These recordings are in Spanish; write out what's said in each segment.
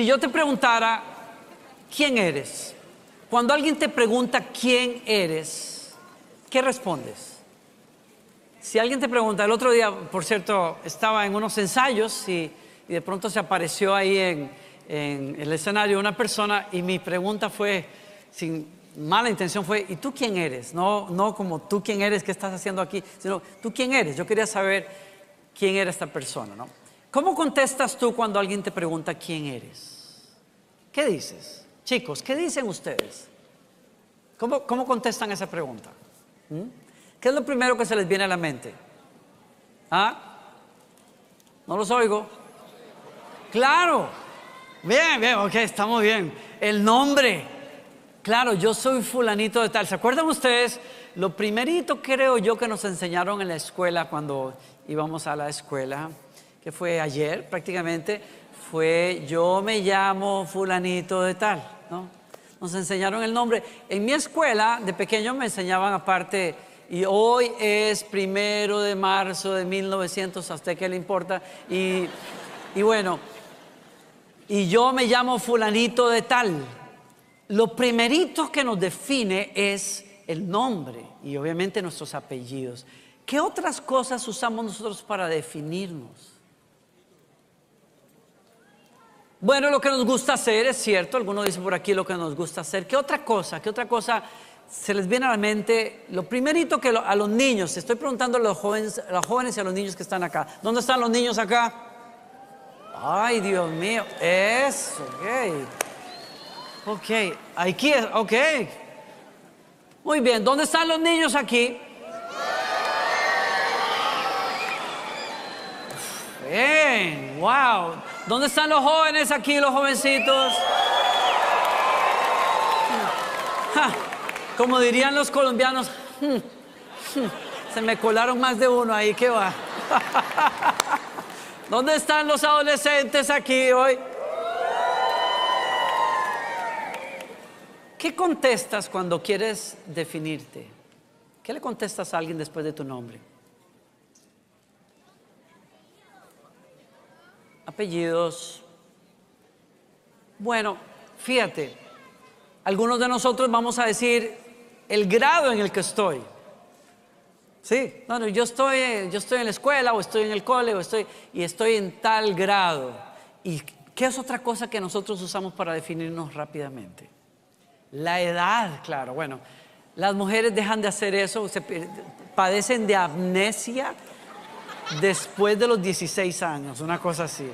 Si yo te preguntara, ¿quién eres? Cuando alguien te pregunta quién eres, ¿qué respondes? Si alguien te pregunta, el otro día, por cierto, estaba en unos ensayos y, de pronto se apareció ahí en, en el escenario una persona y mi pregunta fue, sin mala intención, fue, ¿y tú quién eres? No, no como tú quién eres, qué estás haciendo aquí, sino tú quién eres. Yo quería saber quién era esta persona, ¿no? ¿Cómo contestas tú cuando alguien te pregunta quién eres? ¿Qué dices? Chicos, ¿qué dicen ustedes? ¿Cómo, cómo contestan esa pregunta? ¿Mm? ¿Qué es lo primero que se les viene a la mente? ¿Ah? ¿No los oigo? Claro. Bien, bien, ok, estamos bien. El nombre. Claro, yo soy fulanito de tal. ¿Se acuerdan ustedes? Lo primerito creo yo que nos enseñaron en la escuela cuando íbamos a la escuela, que fue ayer prácticamente, fue yo me llamo fulanito de tal, ¿no? Nos enseñaron el nombre. En mi escuela, de pequeño, me enseñaban aparte, y hoy es primero de marzo de 1900, ¿a usted qué le importa? Y, y bueno, y yo me llamo fulanito de tal. Lo primerito que nos define es el nombre y obviamente nuestros apellidos. ¿Qué otras cosas usamos nosotros para definirnos? Bueno, lo que nos gusta hacer es cierto, algunos dicen por aquí lo que nos gusta hacer. ¿Qué otra cosa? ¿Qué otra cosa se les viene a la mente? Lo primerito que a los niños, estoy preguntando a los, jóvenes, a los jóvenes y a los niños que están acá. ¿Dónde están los niños acá? Ay, Dios mío, eso, ok. Ok, aquí es, ok. Muy bien, ¿dónde están los niños aquí? Bien, wow. ¿Dónde están los jóvenes aquí, los jovencitos? Como dirían los colombianos, hmm, hmm, se me colaron más de uno ahí, ¿qué va? ¿Dónde están los adolescentes aquí hoy? ¿Qué contestas cuando quieres definirte? ¿Qué le contestas a alguien después de tu nombre? Apellidos. Bueno, fíjate, algunos de nosotros vamos a decir el grado en el que estoy. Sí, no, yo estoy, yo estoy en la escuela o estoy en el cole o estoy y estoy en tal grado. ¿Y qué es otra cosa que nosotros usamos para definirnos rápidamente? La edad, claro. Bueno, las mujeres dejan de hacer eso, padecen de amnesia después de los 16 años, una cosa así,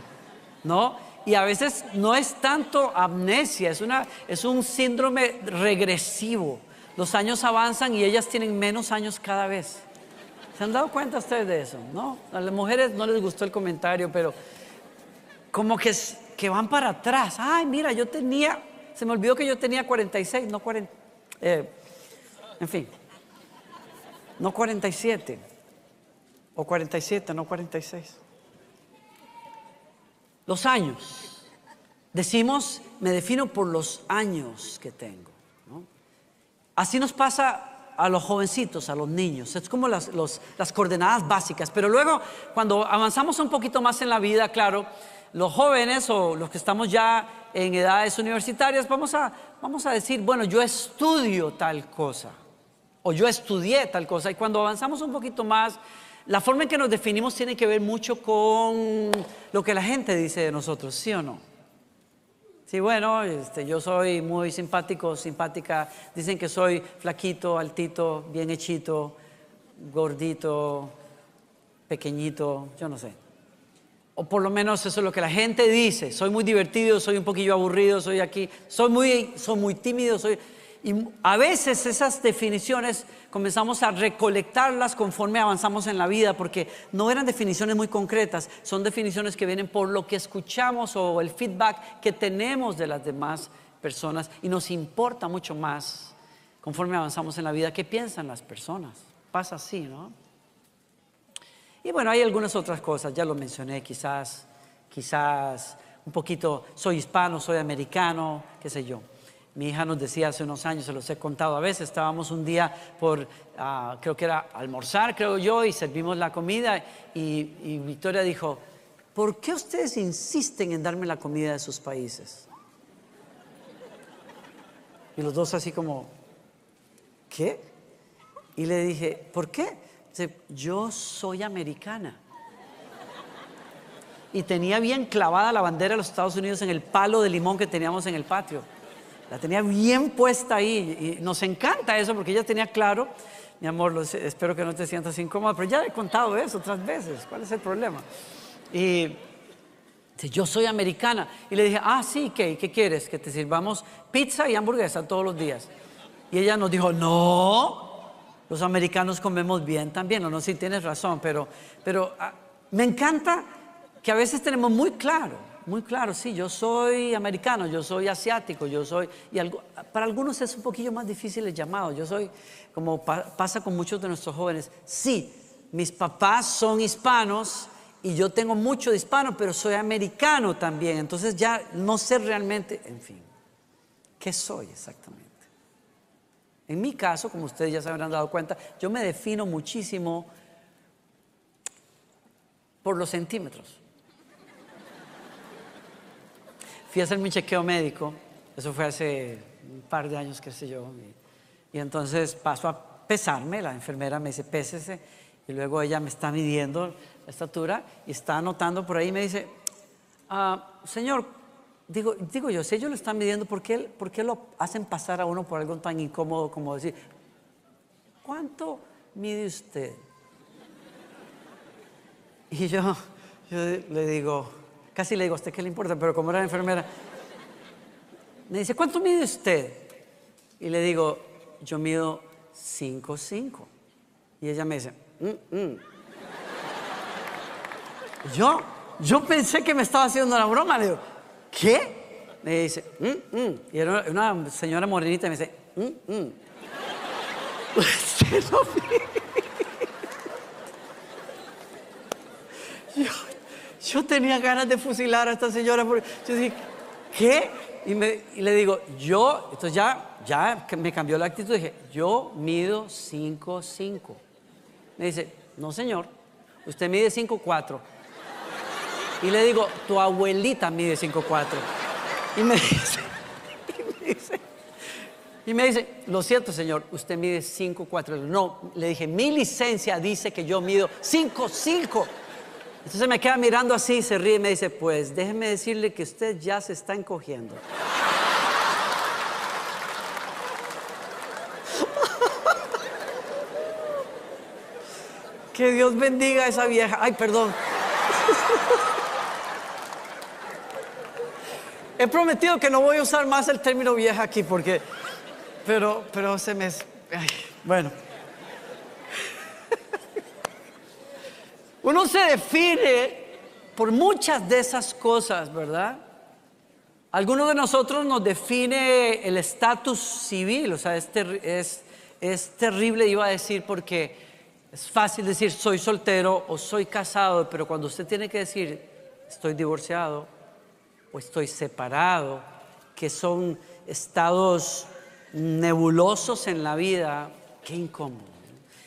¿no? Y a veces no es tanto amnesia, es, una, es un síndrome regresivo. Los años avanzan y ellas tienen menos años cada vez. ¿Se han dado cuenta ustedes de eso? No, a las mujeres no les gustó el comentario, pero como que, que van para atrás. Ay, mira, yo tenía, se me olvidó que yo tenía 46, no 40, eh, en fin, no 47, o 47, no 46. Los años. Decimos, me defino por los años que tengo. Así nos pasa a los jovencitos, a los niños. Es como las, las coordenadas básicas. Pero luego, cuando avanzamos un poquito más en la vida, claro, los jóvenes o los que estamos ya en edades universitarias, vamos a, vamos a decir, bueno, yo estudio tal cosa. O yo estudié tal cosa. Y cuando avanzamos un poquito más, la forma en que nos definimos tiene que ver mucho con lo que la gente dice de nosotros, ¿sí o no? Sí, bueno, este, yo soy muy simpático, simpática. Dicen que soy flaquito, altito, bien hechito, gordito, pequeñito, yo no sé. O por lo menos eso es lo que la gente dice. Soy muy divertido, soy un poquillo aburrido, soy aquí, soy muy, soy muy tímido, soy... Y a veces esas definiciones comenzamos a recolectarlas conforme avanzamos en la vida, porque no eran definiciones muy concretas, son definiciones que vienen por lo que escuchamos o el feedback que tenemos de las demás personas y nos importa mucho más conforme avanzamos en la vida qué piensan las personas. Pasa así, ¿no? Y bueno, hay algunas otras cosas, ya lo mencioné, quizás, quizás un poquito, soy hispano, soy americano, qué sé yo. Mi hija nos decía hace unos años, se los he contado a veces, estábamos un día por, ah, creo que era almorzar, creo yo, y servimos la comida, y, y Victoria dijo, ¿por qué ustedes insisten en darme la comida de sus países? Y los dos así como, ¿qué? Y le dije, ¿por qué? Dice, yo soy americana. Y tenía bien clavada la bandera de los Estados Unidos en el palo de limón que teníamos en el patio. La tenía bien puesta ahí y nos encanta eso porque ella tenía claro, mi amor, lo sé, espero que no te sientas incómoda, pero ya he contado eso otras veces, ¿cuál es el problema? Y yo soy americana. Y le dije, ah, sí, ¿qué? ¿Qué quieres? Que te sirvamos pizza y hamburguesa todos los días. Y ella nos dijo, no, los americanos comemos bien también. No, no, sí tienes razón, pero, pero ah, me encanta que a veces tenemos muy claro, muy claro, sí, yo soy americano, yo soy asiático, yo soy, y algo, para algunos es un poquillo más difícil el llamado, yo soy, como pa- pasa con muchos de nuestros jóvenes, sí, mis papás son hispanos y yo tengo mucho de hispano, pero soy americano también, entonces ya no sé realmente, en fin, ¿qué soy exactamente? En mi caso, como ustedes ya se habrán dado cuenta, yo me defino muchísimo por los centímetros. Fui a hacer mi chequeo médico, eso fue hace un par de años, qué sé yo, y, entonces paso a pesarme, la enfermera me dice, pésese, y luego ella me está midiendo la estatura y está anotando por ahí y me dice, "Ah, señor, digo, digo yo, si ellos lo están midiendo, ¿por qué, ¿por qué lo hacen pasar a uno por algo tan incómodo como decir, ¿cuánto mide usted? Y yo, yo le digo, casi le digo, ¿a usted qué le importa? Pero como era enfermera, me dice, ¿cuánto mide usted? Y le digo, yo mido 5'5". Y ella me dice, "Mm, mm". Yo, yo pensé que me estaba haciendo la broma. Le digo, ¿qué? Me dice, "Mm, mm". Y era una señora morenita y me dice, "Mm, mm". Usted mide. Yo, yo tenía ganas de fusilar a esta señora. Porque yo dije, ¿qué? Y, le digo, yo, entonces ya, ya me cambió la actitud. Dije, yo mido 5'5". Me dice, no señor, usted mide 5'4". Y le digo, tu abuelita mide 5'4". Y me dice, y me dice, y me dice, lo siento señor, usted mide 5'4". No, le dije, mi licencia dice que yo mido 5'5". Entonces me queda mirando así, se ríe y me dice, pues déjeme decirle que usted ya se está encogiendo. que Dios bendiga a esa vieja. Ay, perdón. He prometido que no voy a usar más el término vieja aquí porque, pero, pero se me, bueno. Uno se define por muchas de esas cosas, ¿verdad? Algunos de nosotros nos define el estatus civil, o sea, es, es, es terrible, iba a decir, porque es fácil decir soy soltero o soy casado, pero cuando usted tiene que decir estoy divorciado o estoy separado, que son estados nebulosos en la vida, qué incómodo.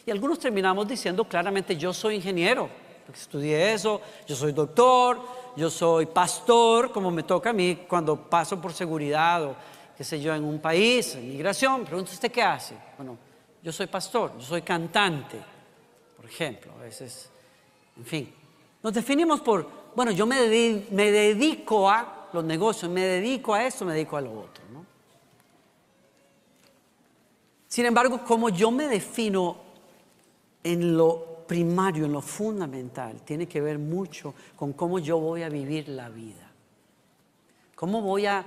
Y algunos terminamos diciendo claramente yo soy ingeniero, estudié eso, yo soy doctor, yo soy pastor, como me toca a mí cuando paso por seguridad o qué sé yo en un país, en migración, pregunta usted qué hace. Bueno, yo soy pastor, yo soy cantante, por ejemplo, a veces, en fin. Nos definimos por, bueno, yo me dedico a los negocios, me dedico a esto, me dedico a lo otro, ¿no? Sin embargo, como yo me defino en lo primario, en lo fundamental, tiene que ver mucho con cómo yo voy a vivir la vida, cómo voy a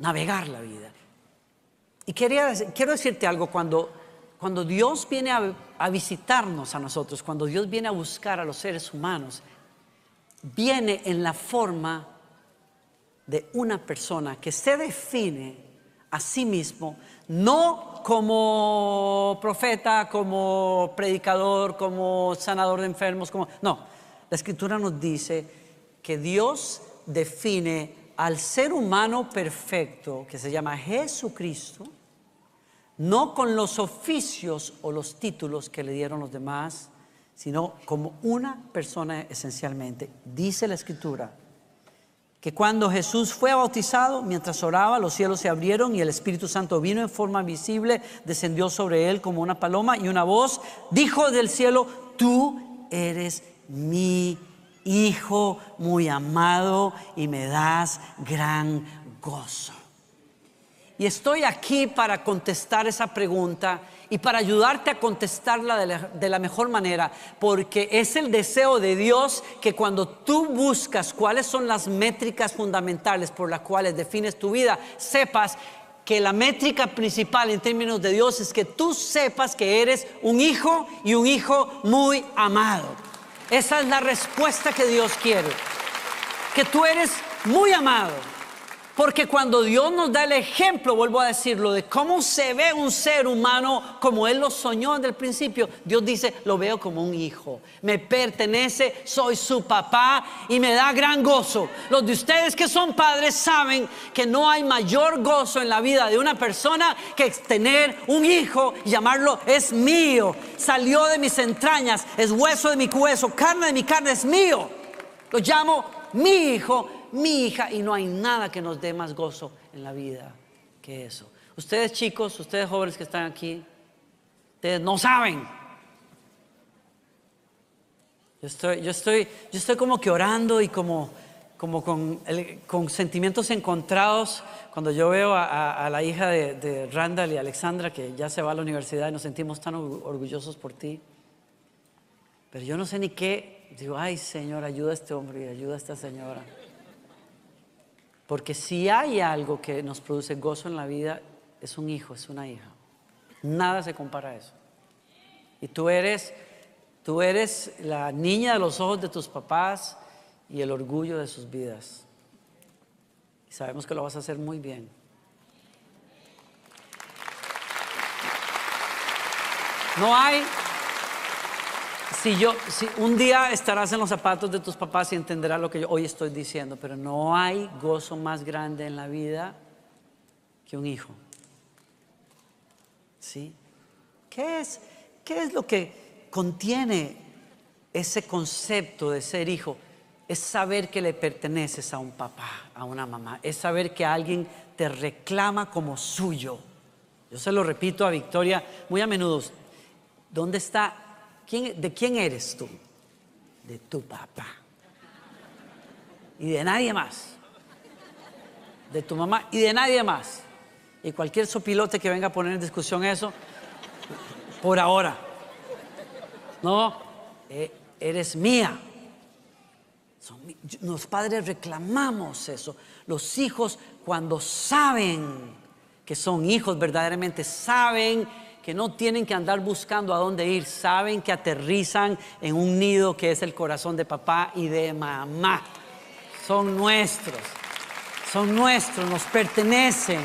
navegar la vida. Y quería, quiero decirte algo, cuando, cuando Dios viene a, a visitarnos a nosotros, cuando Dios viene a buscar a los seres humanos, viene en la forma de una persona que se define a sí mismo, no como profeta, como predicador, como sanador de enfermos, como no. La escritura nos dice que Dios define al ser humano perfecto, que se llama Jesucristo, no con los oficios o los títulos que le dieron los demás, sino como una persona esencialmente. Dice la escritura que cuando Jesús fue bautizado, mientras oraba, los cielos se abrieron y el Espíritu Santo vino en forma visible, descendió sobre él como una paloma y una voz dijo del cielo, tú eres mi Hijo muy amado y me das gran gozo. Y estoy aquí para contestar esa pregunta y para ayudarte a contestarla de la, mejor manera, porque es el deseo de Dios que cuando tú buscas cuáles son las métricas fundamentales por las cuales defines tu vida, sepas que la métrica principal en términos de Dios es que tú sepas que eres un hijo y un hijo muy amado. Esa es la respuesta que Dios quiere, que tú eres muy amado porque cuando Dios nos da el ejemplo, vuelvo a decirlo, de cómo se ve un ser humano como Él lo soñó desde el principio, Dios dice, lo veo como un hijo. Me pertenece, soy su papá y me da gran gozo. Los de ustedes que son padres saben que no hay mayor gozo en la vida de una persona que tener un hijo y llamarlo es mío. Salió de mis entrañas, es hueso de mi hueso, carne de mi carne, es mío. Lo llamo mi hijo mi hija, y no hay nada que nos dé más gozo en la vida que eso. Ustedes chicos, ustedes jóvenes que están aquí, ustedes no saben. Yo estoy, yo estoy, yo estoy como que orando y como, como con, sentimientos encontrados cuando yo veo a, la hija de, de, Randall y Alexandra que ya se va a la universidad y nos sentimos tan orgullosos por ti. Pero yo no sé ni qué. Digo, ay Señor, ayuda a este hombre y ayuda a esta señora. Porque si hay algo que nos produce gozo en la vida, es un hijo, es una hija. Nada se compara a eso. Y tú eres, tú eres la niña de los ojos de tus papás y el orgullo de sus vidas. Y sabemos que lo vas a hacer muy bien. No hay si yo, si un día estarás en los zapatos de tus papás y entenderás lo que yo hoy estoy diciendo, pero no hay gozo más grande en la vida que un hijo. ¿Sí? ¿Qué es, qué es lo que contiene ese concepto de ser hijo? Es saber que le perteneces a un papá, a una mamá. Es saber que alguien te reclama como suyo. Yo se lo repito a Victoria muy a menudo. ¿Dónde está ¿De quién eres tú? De tu papá. Y de nadie más. De tu mamá y de nadie más. Y cualquier sopilote que venga a poner en discusión eso, por ahora. No, eh, eres mía. los padres reclamamos eso. Los hijos cuando saben que son hijos verdaderamente, saben que no tienen que andar buscando a dónde ir, saben que aterrizan en un nido que es el corazón de papá y de mamá. Son nuestros, son nuestros, nos pertenecen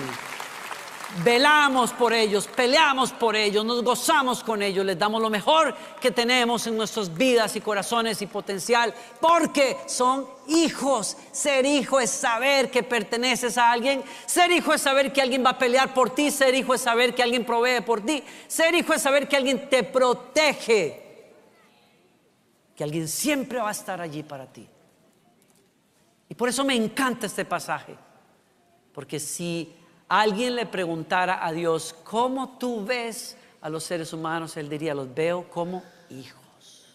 velamos por ellos, peleamos por ellos, nos gozamos con ellos, les damos lo mejor que tenemos en nuestras vidas y corazones y potencial, porque son hijos. Ser hijo es saber que perteneces a alguien, ser hijo es saber que alguien va a pelear por ti, ser hijo es saber que alguien provee por ti, ser hijo es saber que alguien te protege, que alguien siempre va a estar allí para ti. Y por eso me encanta este pasaje, porque si alguien le preguntara a Dios, ¿cómo tú ves a los seres humanos? Él diría, los veo como hijos.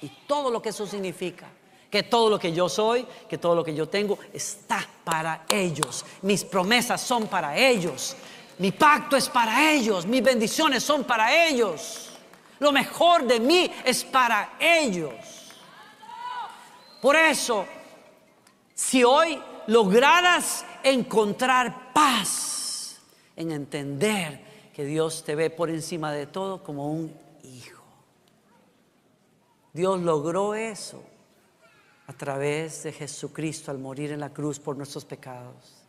Y todo lo que eso significa, que todo lo que yo soy, que todo lo que yo tengo, está para ellos. Mis promesas son para ellos. Mi pacto es para ellos. Mis bendiciones son para ellos. Lo mejor de mí es para ellos. Por eso, si hoy lograras encontrar paz en entender que Dios te ve por encima de todo como un hijo. Dios logró eso a través de Jesucristo al morir en la cruz por nuestros pecados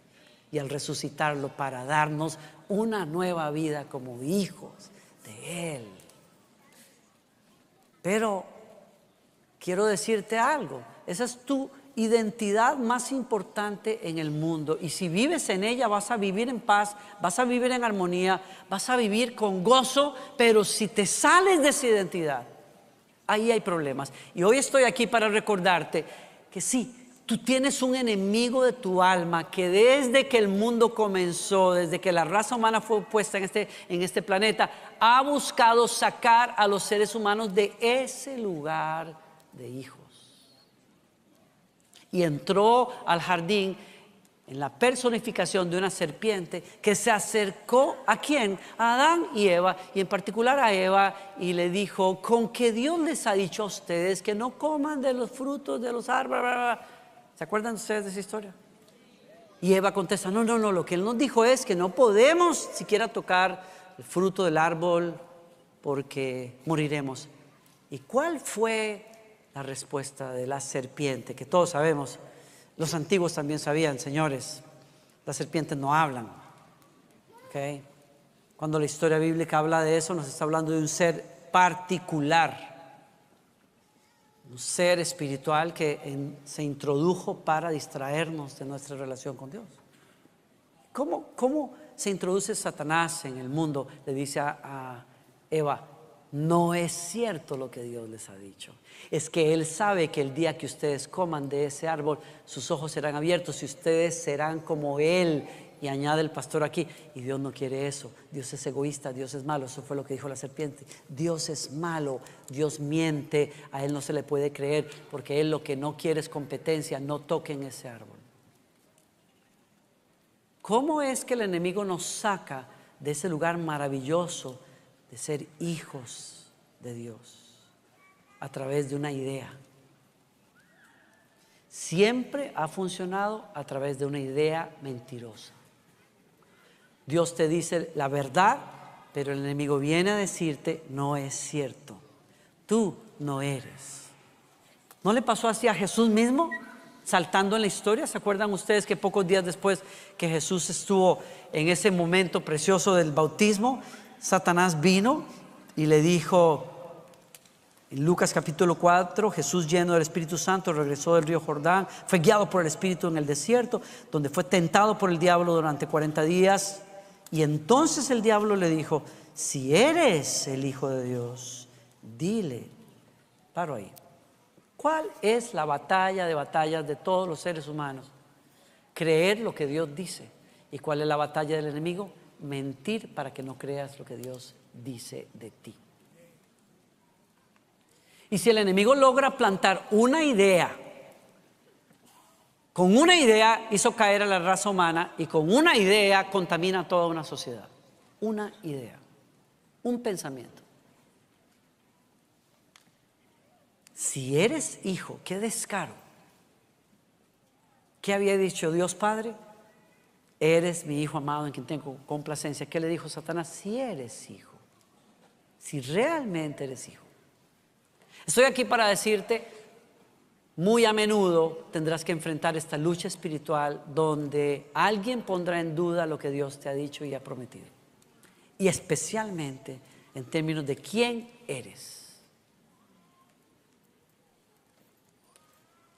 y al resucitarlo para darnos una nueva vida como hijos de Él. Pero quiero decirte algo, esa es tu identidad más importante en el mundo. Y si vives en ella, vas a vivir en paz, vas a vivir en armonía, vas a vivir con gozo, pero si te sales de esa identidad, ahí hay problemas. Y hoy estoy aquí para recordarte que sí, Tú tienes un enemigo de tu alma que desde que el mundo comenzó, desde que la raza humana fue puesta en este, en este planeta, ha buscado sacar a los seres humanos de ese lugar de hijos. Y entró al jardín en la personificación de una serpiente que se acercó a quién? A Adán y Eva, y en particular a Eva, y le dijo, con que Dios les ha dicho a ustedes que no coman de los frutos de los árboles. ¿Se acuerdan ustedes de esa historia? Y Eva contesta, no, no, no, lo que él nos dijo es que no podemos siquiera tocar el fruto del árbol porque moriremos. ¿Y cuál fue la respuesta de la serpiente? Que todos sabemos, los antiguos también sabían, señores, las serpientes no hablan. Cuando la historia bíblica habla de eso, nos está hablando de un ser particular un ser espiritual que se introdujo para distraernos de nuestra relación con Dios. ¿Cómo, ¿Cómo, se introduce Satanás en el mundo? Le dice a, a Eva, no es cierto lo que Dios les ha dicho. Es que Él sabe que el día que ustedes coman de ese árbol, sus ojos serán abiertos y ustedes serán como Él. Y añade el pastor aquí, y Dios no quiere eso, Dios es egoísta, Dios es malo, eso fue lo que dijo la serpiente, Dios es malo, Dios miente, a Él no se le puede creer, porque Él lo que no quiere es competencia, no toquen ese árbol. ¿Cómo es que el enemigo nos saca de ese lugar maravilloso de ser hijos de Dios a través de una idea? Siempre ha funcionado a través de una idea mentirosa. Dios te dice la verdad, pero el enemigo viene a decirte, no es cierto, tú no eres. ¿No le pasó así a Jesús mismo? Saltando en la historia, ¿se acuerdan ustedes que pocos días después que Jesús estuvo en ese momento precioso del bautismo, Satanás vino y le dijo, en Lucas capítulo 4, Jesús lleno del Espíritu Santo regresó del río Jordán, fue guiado por el Espíritu en el desierto, donde fue tentado por el diablo durante 40 días y entonces el diablo le dijo, si eres el Hijo de Dios, dile, paro ahí, ¿cuál es la batalla de batallas de todos los seres humanos? Creer lo que Dios dice. ¿Y cuál es la batalla del enemigo? Mentir para que no creas lo que Dios dice de ti. Y si el enemigo logra plantar una idea con una idea hizo caer a la raza humana y con una idea contamina toda una sociedad. Una idea, un pensamiento. Si eres hijo, qué descaro. ¿Qué había dicho Dios Padre? Eres mi hijo amado en quien tengo complacencia. ¿Qué le dijo Satanás? Si eres hijo, si realmente eres hijo. Estoy aquí para decirte, muy a menudo tendrás que enfrentar esta lucha espiritual donde alguien pondrá en duda lo que Dios te ha dicho y ha prometido. Y especialmente en términos de quién eres.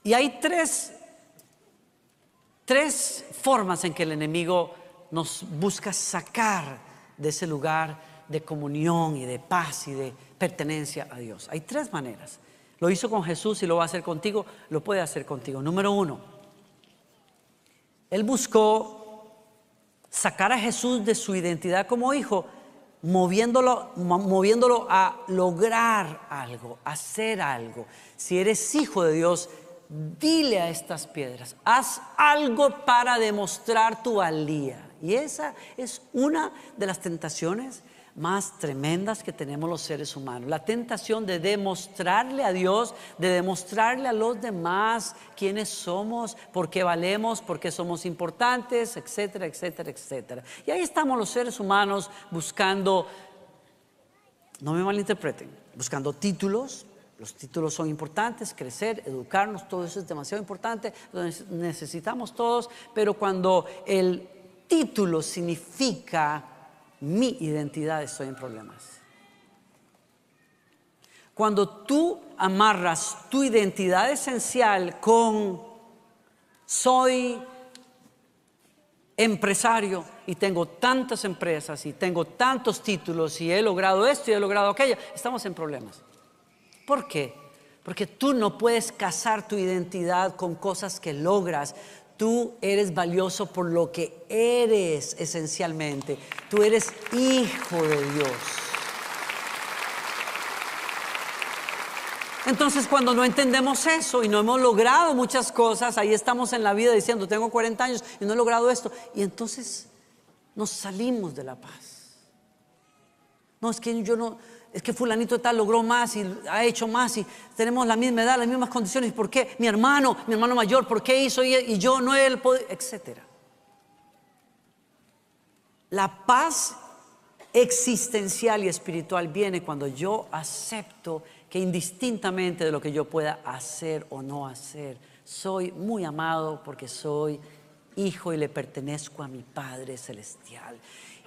Y hay tres, tres formas en que el enemigo nos busca sacar de ese lugar de comunión y de paz y de pertenencia a Dios. Hay tres maneras. Lo hizo con Jesús y lo va a hacer contigo, lo puede hacer contigo. Número uno, Él buscó sacar a Jesús de su identidad como hijo, moviéndolo, moviéndolo a lograr algo, hacer algo. Si eres hijo de Dios, dile a estas piedras, haz algo para demostrar tu valía. Y esa es una de las tentaciones más tremendas que tenemos los seres humanos. La tentación de demostrarle a Dios, de demostrarle a los demás quiénes somos, por qué valemos, por qué somos importantes, etcétera, etcétera, etcétera. Y ahí estamos los seres humanos buscando, no me malinterpreten, buscando títulos. Los títulos son importantes, crecer, educarnos, todo eso es demasiado importante, lo necesitamos todos, pero cuando el título significa mi identidad estoy en problemas. Cuando tú amarras tu identidad esencial con soy empresario y tengo tantas empresas y tengo tantos títulos y he logrado esto y he logrado aquello, estamos en problemas. ¿Por qué? Porque tú no puedes casar tu identidad con cosas que logras. Tú eres valioso por lo que eres esencialmente. Tú eres hijo de Dios. Entonces cuando no entendemos eso y no hemos logrado muchas cosas, ahí estamos en la vida diciendo, tengo 40 años y no he logrado esto. Y entonces nos salimos de la paz. No, es que yo no, es que fulanito tal logró más y ha hecho más y tenemos la misma edad, las mismas condiciones. ¿Por qué? Mi hermano, mi hermano mayor, ¿por qué hizo y, yo no poder? Etcétera. La paz existencial y espiritual viene cuando yo acepto que indistintamente de lo que yo pueda hacer o no hacer, soy muy amado porque soy hijo y le pertenezco a mi Padre Celestial.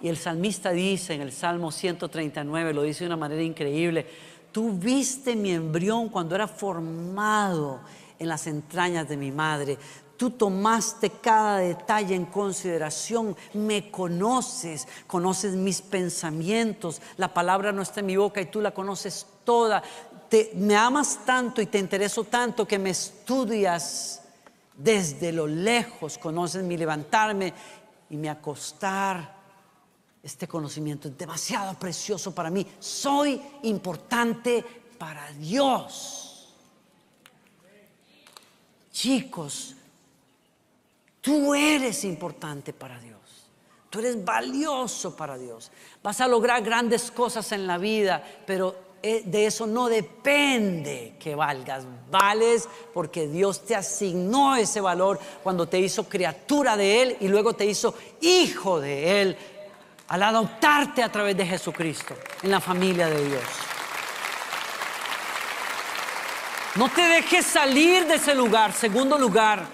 Y el salmista dice en el Salmo 139, lo dice de una manera increíble, tú viste mi embrión cuando era formado en las entrañas de mi madre. Tú tomaste cada detalle en consideración, me conoces, conoces mis pensamientos, la palabra no está en mi boca y tú la conoces toda me amas tanto y te intereso tanto que me estudias desde lo lejos, conoces mi levantarme y mi acostar. Este conocimiento es demasiado precioso para mí. Soy importante para Dios. Chicos, tú eres importante para Dios. Tú eres valioso para Dios. Vas a lograr grandes cosas en la vida, pero de eso no depende que valgas. Vales porque Dios te asignó ese valor cuando te hizo criatura de Él y luego te hizo hijo de Él al adoptarte a través de Jesucristo en la familia de Dios. No te dejes salir de ese lugar. Segundo lugar,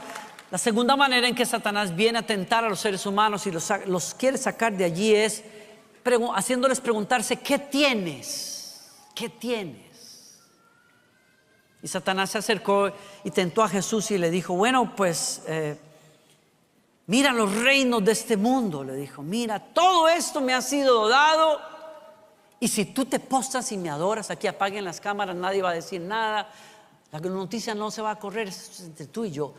la segunda manera en que Satanás viene a tentar a los seres humanos y los, los quiere sacar de allí es haciéndoles preguntarse, ¿qué tienes? ¿Qué tienes? Y Satanás se acercó y tentó a Jesús y le dijo, bueno, pues eh, mira los reinos de este mundo, le dijo, mira, todo esto me ha sido dado. Y si tú te postras y me adoras, aquí apaguen las cámaras, nadie va a decir nada, la noticia no se va a correr, es entre tú y yo.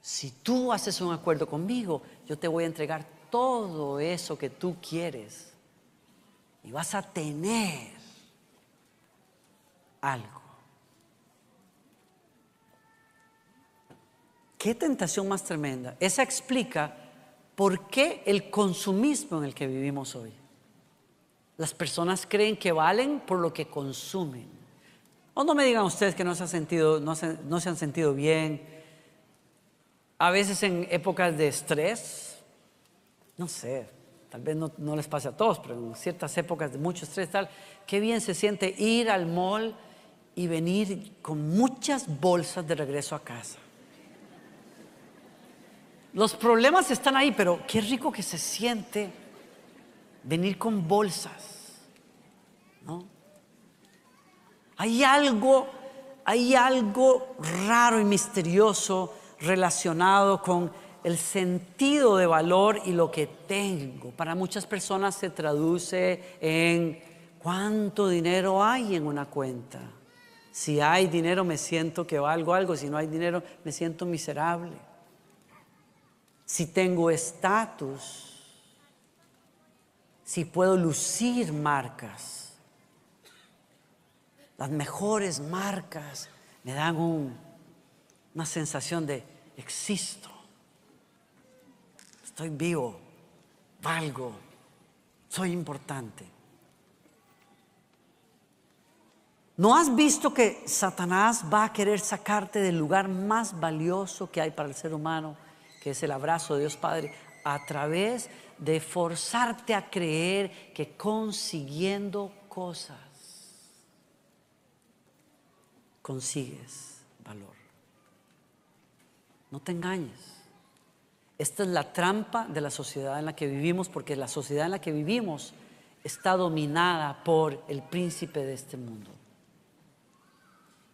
Si tú haces un acuerdo conmigo, yo te voy a entregar todo eso que tú quieres. Y vas a tener algo. Qué tentación más tremenda. Esa explica por qué el consumismo en el que vivimos hoy. Las personas creen que valen por lo que consumen. O no me digan ustedes que no se han sentido, no se, no se han sentido bien. A veces en épocas de estrés, no sé, tal vez no, no les pase a todos, pero en ciertas épocas de mucho estrés, tal, qué bien se siente ir al mall y venir con muchas bolsas de regreso a casa. Los problemas están ahí, pero qué rico que se siente venir con bolsas. ¿no? Hay algo, hay algo raro y misterioso relacionado con el sentido de valor y lo que tengo. Para muchas personas se traduce en cuánto dinero hay en una cuenta. Si hay dinero me siento que valgo algo, si no hay dinero me siento miserable. Si tengo estatus, si puedo lucir marcas, las mejores marcas me dan una sensación de existo, estoy vivo, valgo, soy importante. ¿No has visto que Satanás va a querer sacarte del lugar más valioso que hay para el ser humano, que es el abrazo de Dios Padre, a través de forzarte a creer que consiguiendo cosas consigues valor? No te engañes. Esta es la trampa de la sociedad en la que vivimos, porque la sociedad en la que vivimos está dominada por el príncipe de este mundo.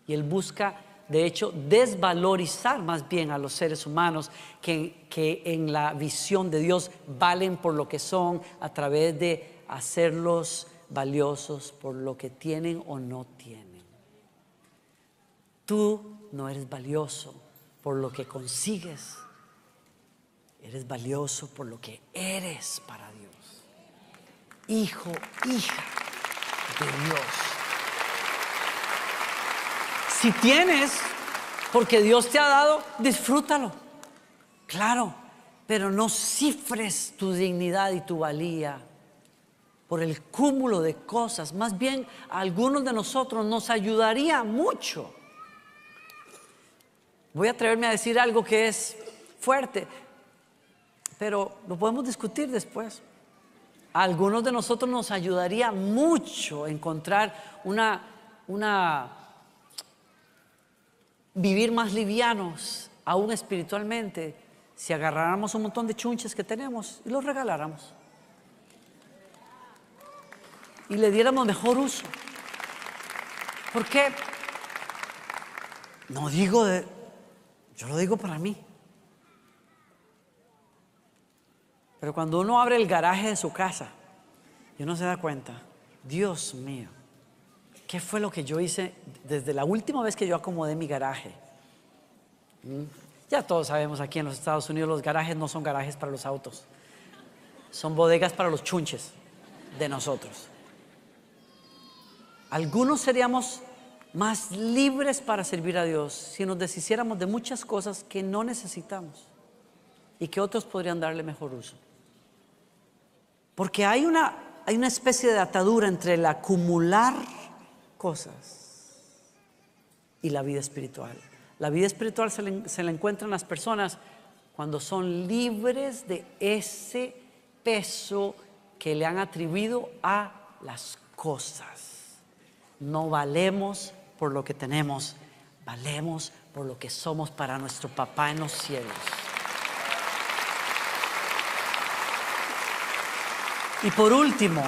Y él busca, de hecho, desvalorizar más bien a los seres humanos que, que en la visión de Dios valen por lo que son a través de hacerlos valiosos por lo que tienen o no tienen. tú no eres valioso por lo que consigues, eres valioso por lo que eres para Dios. Hijo, hija de Dios. Si tienes, porque Dios te ha dado, disfrútalo. Claro, pero no cifres tu dignidad y tu valía por el cúmulo de cosas. Más bien, a algunos de nosotros nos ayudaría mucho. Voy a atreverme a decir algo que es fuerte, pero lo podemos discutir después. A algunos de nosotros nos ayudaría mucho encontrar una, una vivir más livianos, aún espiritualmente, si agarráramos un montón de chunches que tenemos y los regaláramos y le diéramos mejor uso. ¿Por qué? No digo de, yo lo digo para mí. Pero cuando uno abre el garaje de su casa y uno se da cuenta, Dios mío, ¿qué fue lo que yo hice desde la última vez que yo acomodé mi garaje? ¿Mm? Ya todos sabemos aquí en los Estados Unidos los garajes no son garajes para los autos, son bodegas para los chunches de nosotros. Algunos seríamos más libres para servir a Dios si nos deshiciéramos de muchas cosas que no necesitamos y que otros podrían darle mejor uso. Porque hay una, hay una especie de atadura entre el acumular cosas y la vida espiritual. La vida espiritual se le, se le encuentra en las personas cuando son libres de ese peso que le han atribuido a las cosas. No valemos por lo que tenemos, valemos por lo que somos para nuestro papá en los cielos. Y por último,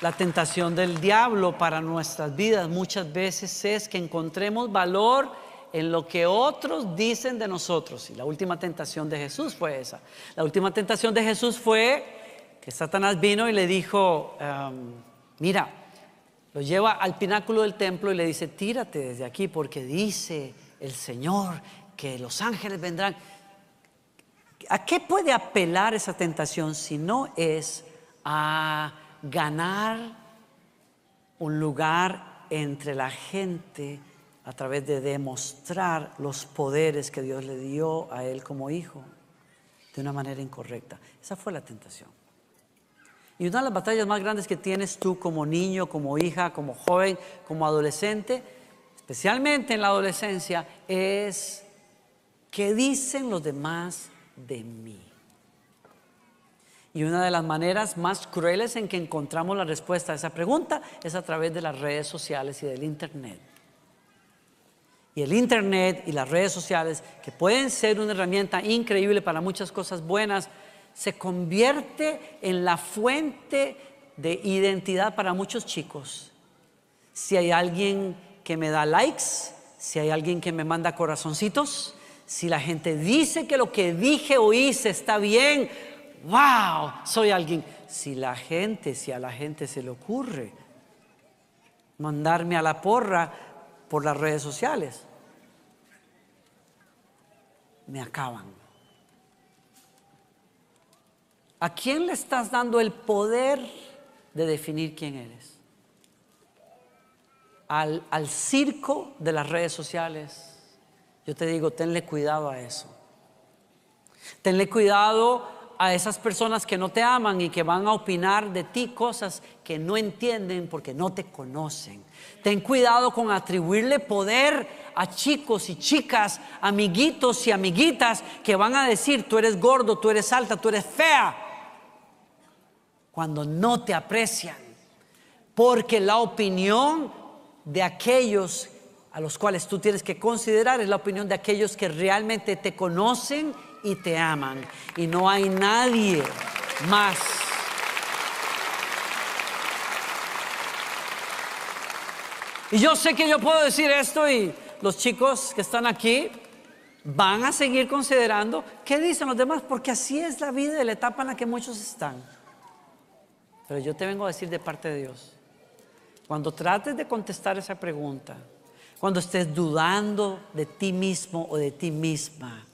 la tentación del diablo para nuestras vidas muchas veces es que encontremos valor en lo que otros dicen de nosotros. Y la última tentación de Jesús fue esa. La última tentación de Jesús fue que Satanás vino y le dijo, um, mira, lo lleva al pináculo del templo y le dice, tírate desde aquí porque dice el Señor que los ángeles vendrán. ¿A qué puede apelar esa tentación si no es a ganar un lugar entre la gente a través de demostrar los poderes que Dios le dio a él como hijo de una manera incorrecta. Esa fue la tentación. Y una de las batallas más grandes que tienes tú como niño, como hija, como joven, como adolescente, especialmente en la adolescencia, es ¿qué dicen los demás de mí? Y una de las maneras más crueles en que encontramos la respuesta a esa pregunta es a través de las redes sociales y del Internet. Y el Internet y las redes sociales, que pueden ser una herramienta increíble para muchas cosas buenas, se convierte en la fuente de identidad para muchos chicos. Si hay alguien que me da likes, si hay alguien que me manda corazoncitos, si la gente dice que lo que dije o hice está bien, wow, soy alguien. Si la gente, si a la gente se le ocurre mandarme a la porra por las redes sociales, me acaban. ¿A quién le estás dando el poder de definir quién eres? Al, circo de las redes sociales. Yo te digo, tenle cuidado a eso. Tenle cuidado a esas personas que no te aman y que van a opinar de ti cosas que no entienden porque no te conocen. Ten cuidado con atribuirle poder a chicos y chicas, amiguitos y amiguitas que van a decir, tú eres gordo, tú eres alta, tú eres fea, cuando no te aprecian. Porque la opinión de aquellos a los cuales tú tienes que considerar es la opinión de aquellos que realmente te conocen y te aman. Y no hay nadie más. Y yo sé que yo puedo decir esto y los chicos que están aquí van a seguir considerando qué dicen los demás, porque así es la vida y la etapa en la que muchos están. Pero yo te vengo a decir de parte de Dios, cuando trates de contestar esa pregunta, Cuando estés dudando de ti mismo o de ti misma.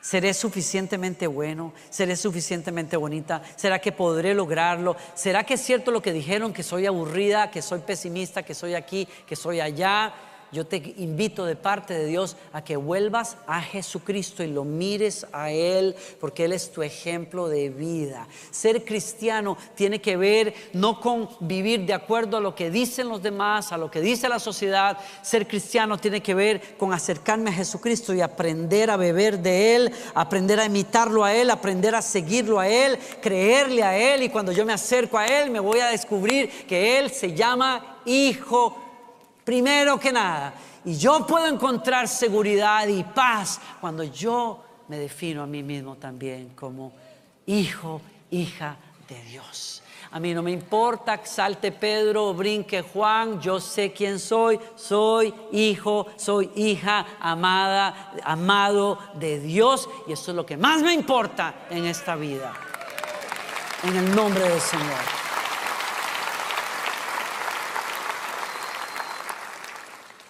¿Seré suficientemente bueno? ¿Seré suficientemente bonita? ¿Será que podré lograrlo? ¿Será que es cierto lo que dijeron, que soy aburrida, que soy pesimista, que soy aquí, que soy allá? Yo te invito de parte de Dios a que vuelvas a Jesucristo y lo mires a Él, porque Él es tu ejemplo de vida. Ser cristiano tiene que ver no con vivir de acuerdo a lo que dicen los demás, a lo que dice la sociedad. Ser cristiano tiene que ver con acercarme a Jesucristo y aprender a beber de Él, aprender a imitarlo a Él, aprender a seguirlo a Él, creerle a Él. Y cuando yo me acerco a Él, me voy a descubrir que Él se llama Hijo primero que nada. Y yo puedo encontrar seguridad y paz cuando yo me defino a mí mismo también como hijo, hija de Dios. A mí no me importa que salte Pedro o brinque Juan, yo sé quién soy, soy hijo, soy hija amada, amado de Dios y eso es lo que más me importa en esta vida. En el nombre del Señor.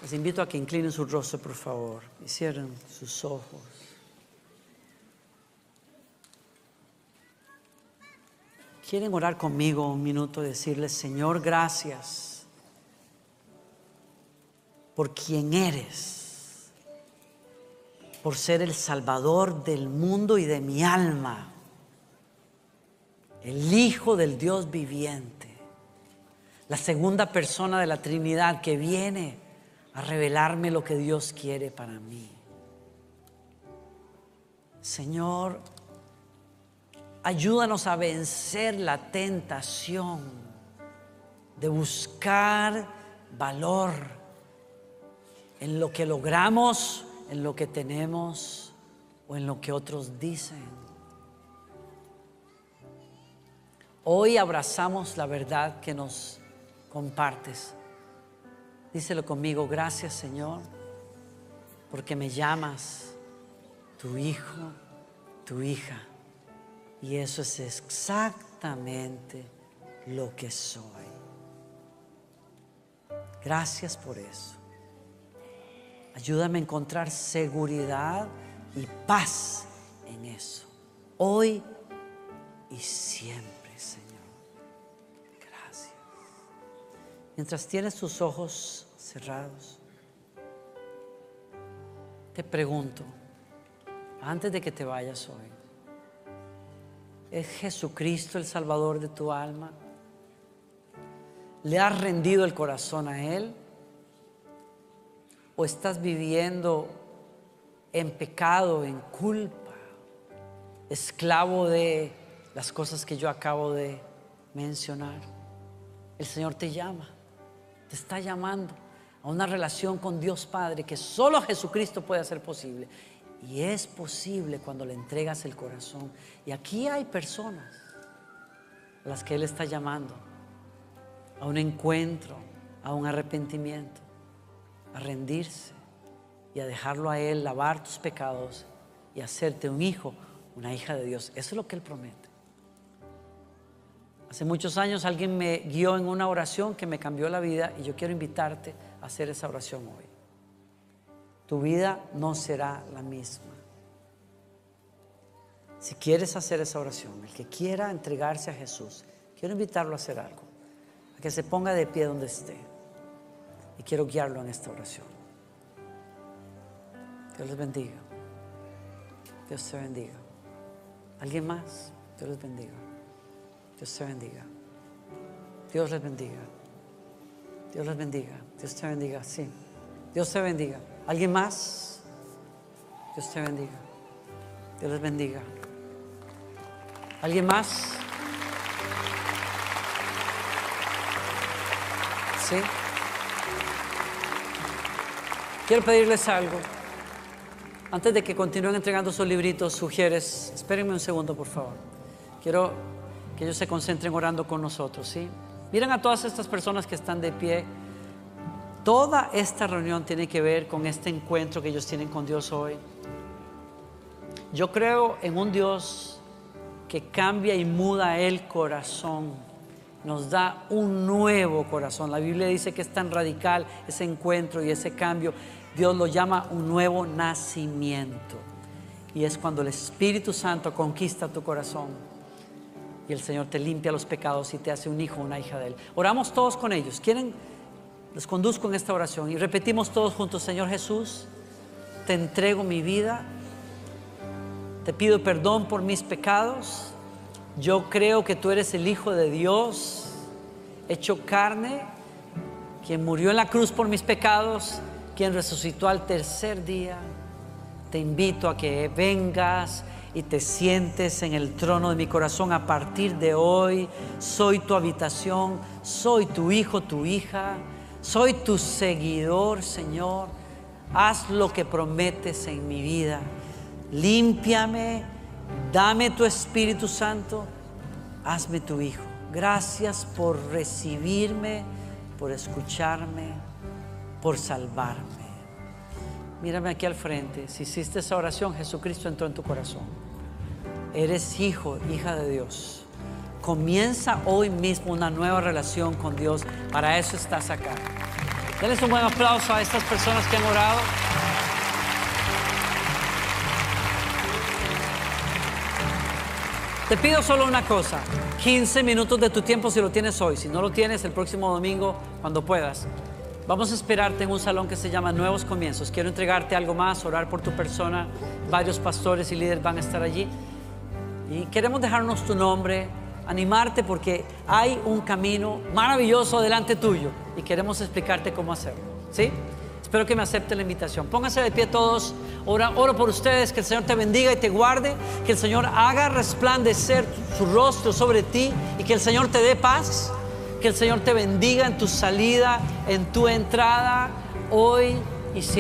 Les invito a que inclinen su rostro, por favor, y cierren sus ojos. ¿Quieren orar conmigo un minuto y decirles, Señor, gracias por quien eres, por ser el Salvador del mundo y de mi alma, el Hijo del Dios viviente, la segunda persona de la Trinidad que viene a revelarme lo que Dios quiere para mí. Señor, ayúdanos a vencer la tentación de buscar valor en lo que logramos, en lo que tenemos o en lo que otros dicen. Hoy abrazamos la verdad que nos compartes Díselo conmigo, gracias Señor, porque me llamas tu hijo, tu hija. Y eso es exactamente lo que soy. Gracias por eso. Ayúdame a encontrar seguridad y paz en eso. Hoy y siempre, Señor. Mientras tienes tus ojos cerrados. Te pregunto, antes de que te vayas hoy, ¿es Jesucristo el Salvador de tu alma? ¿Le has rendido el corazón a Él? ¿O estás viviendo en pecado, en culpa, esclavo de las cosas que yo acabo de mencionar? El Señor te llama, te está llamando a una relación con Dios Padre que solo Jesucristo puede hacer posible. Y es posible cuando le entregas el corazón. Y aquí hay personas a las que Él está llamando a un encuentro, a un arrepentimiento, a rendirse y a dejarlo a Él lavar tus pecados y hacerte un hijo, una hija de Dios. Eso es lo que Él promete. Hace muchos años alguien me guió en una oración que me cambió la vida y yo quiero invitarte hacer esa oración hoy. Tu vida no será la misma. Si quieres hacer esa oración, el que quiera entregarse a Jesús, quiero invitarlo a hacer algo, a que se ponga de pie donde esté. Y quiero guiarlo en esta oración. Dios les bendiga. Dios te bendiga. ¿Alguien más? Dios les bendiga. Dios te bendiga. Dios les bendiga. Dios les bendiga. Dios te bendiga. Sí. Dios te bendiga. ¿Alguien más? Dios te bendiga. Dios les bendiga. ¿Alguien más? ¿Sí? Quiero pedirles algo. Antes de que continúen entregando sus libritos, sugieres, espérenme un segundo, por favor. Quiero que ellos se concentren orando con nosotros, ¿sí? Miren a todas estas personas que están de pie. Toda esta reunión tiene que ver con este encuentro que ellos tienen con Dios hoy. Yo creo en un Dios que cambia y muda el corazón nos da un nuevo corazón. La Biblia dice que es tan radical ese encuentro y ese cambio. Dios lo llama un nuevo nacimiento. Y es cuando el Espíritu Santo conquista tu corazón y el Señor te limpia los pecados y te hace un hijo, una hija de Él. Oramos todos con ellos. ¿Quieren? Les conduzco en esta oración y repetimos todos juntos, Señor Jesús, te entrego mi vida, te pido perdón por mis pecados, yo creo que tú eres el Hijo de Dios, hecho carne, quien murió en la cruz por mis pecados, quien resucitó al tercer día. Te invito a que vengas y te sientes en el trono de mi corazón a partir de hoy. Soy tu habitación, soy tu hijo, tu hija, soy tu seguidor, Señor. Haz lo que prometes en mi vida. Límpiame, dame tu Espíritu Santo, hazme tu hijo. Gracias por recibirme, por escucharme, por salvarme. Mírame aquí al frente. Si hiciste esa oración, Jesucristo entró en tu corazón. Eres hijo, hija de Dios. Comienza hoy mismo una nueva relación con Dios. Para eso estás acá. Denles un buen aplauso a estas personas que han orado. Te pido solo una cosa, 15 minutos de tu tiempo si lo tienes hoy, si no lo tienes el próximo domingo, cuando puedas. Vamos a esperarte en un salón que se llama Nuevos Comienzos. Quiero entregarte algo más, orar por tu persona. Varios pastores y líderes van a estar allí. Y queremos dejarnos tu nombre, animarte porque hay un camino maravilloso delante tuyo y queremos explicarte cómo hacerlo. ¿Sí? Espero que me acepte la invitación. Pónganse de pie todos. Ora, oro por ustedes, que el Señor te bendiga y te guarde, que el Señor haga resplandecer su rostro sobre ti y que el Señor te dé paz, que el Señor te bendiga en tu salida, en tu entrada hoy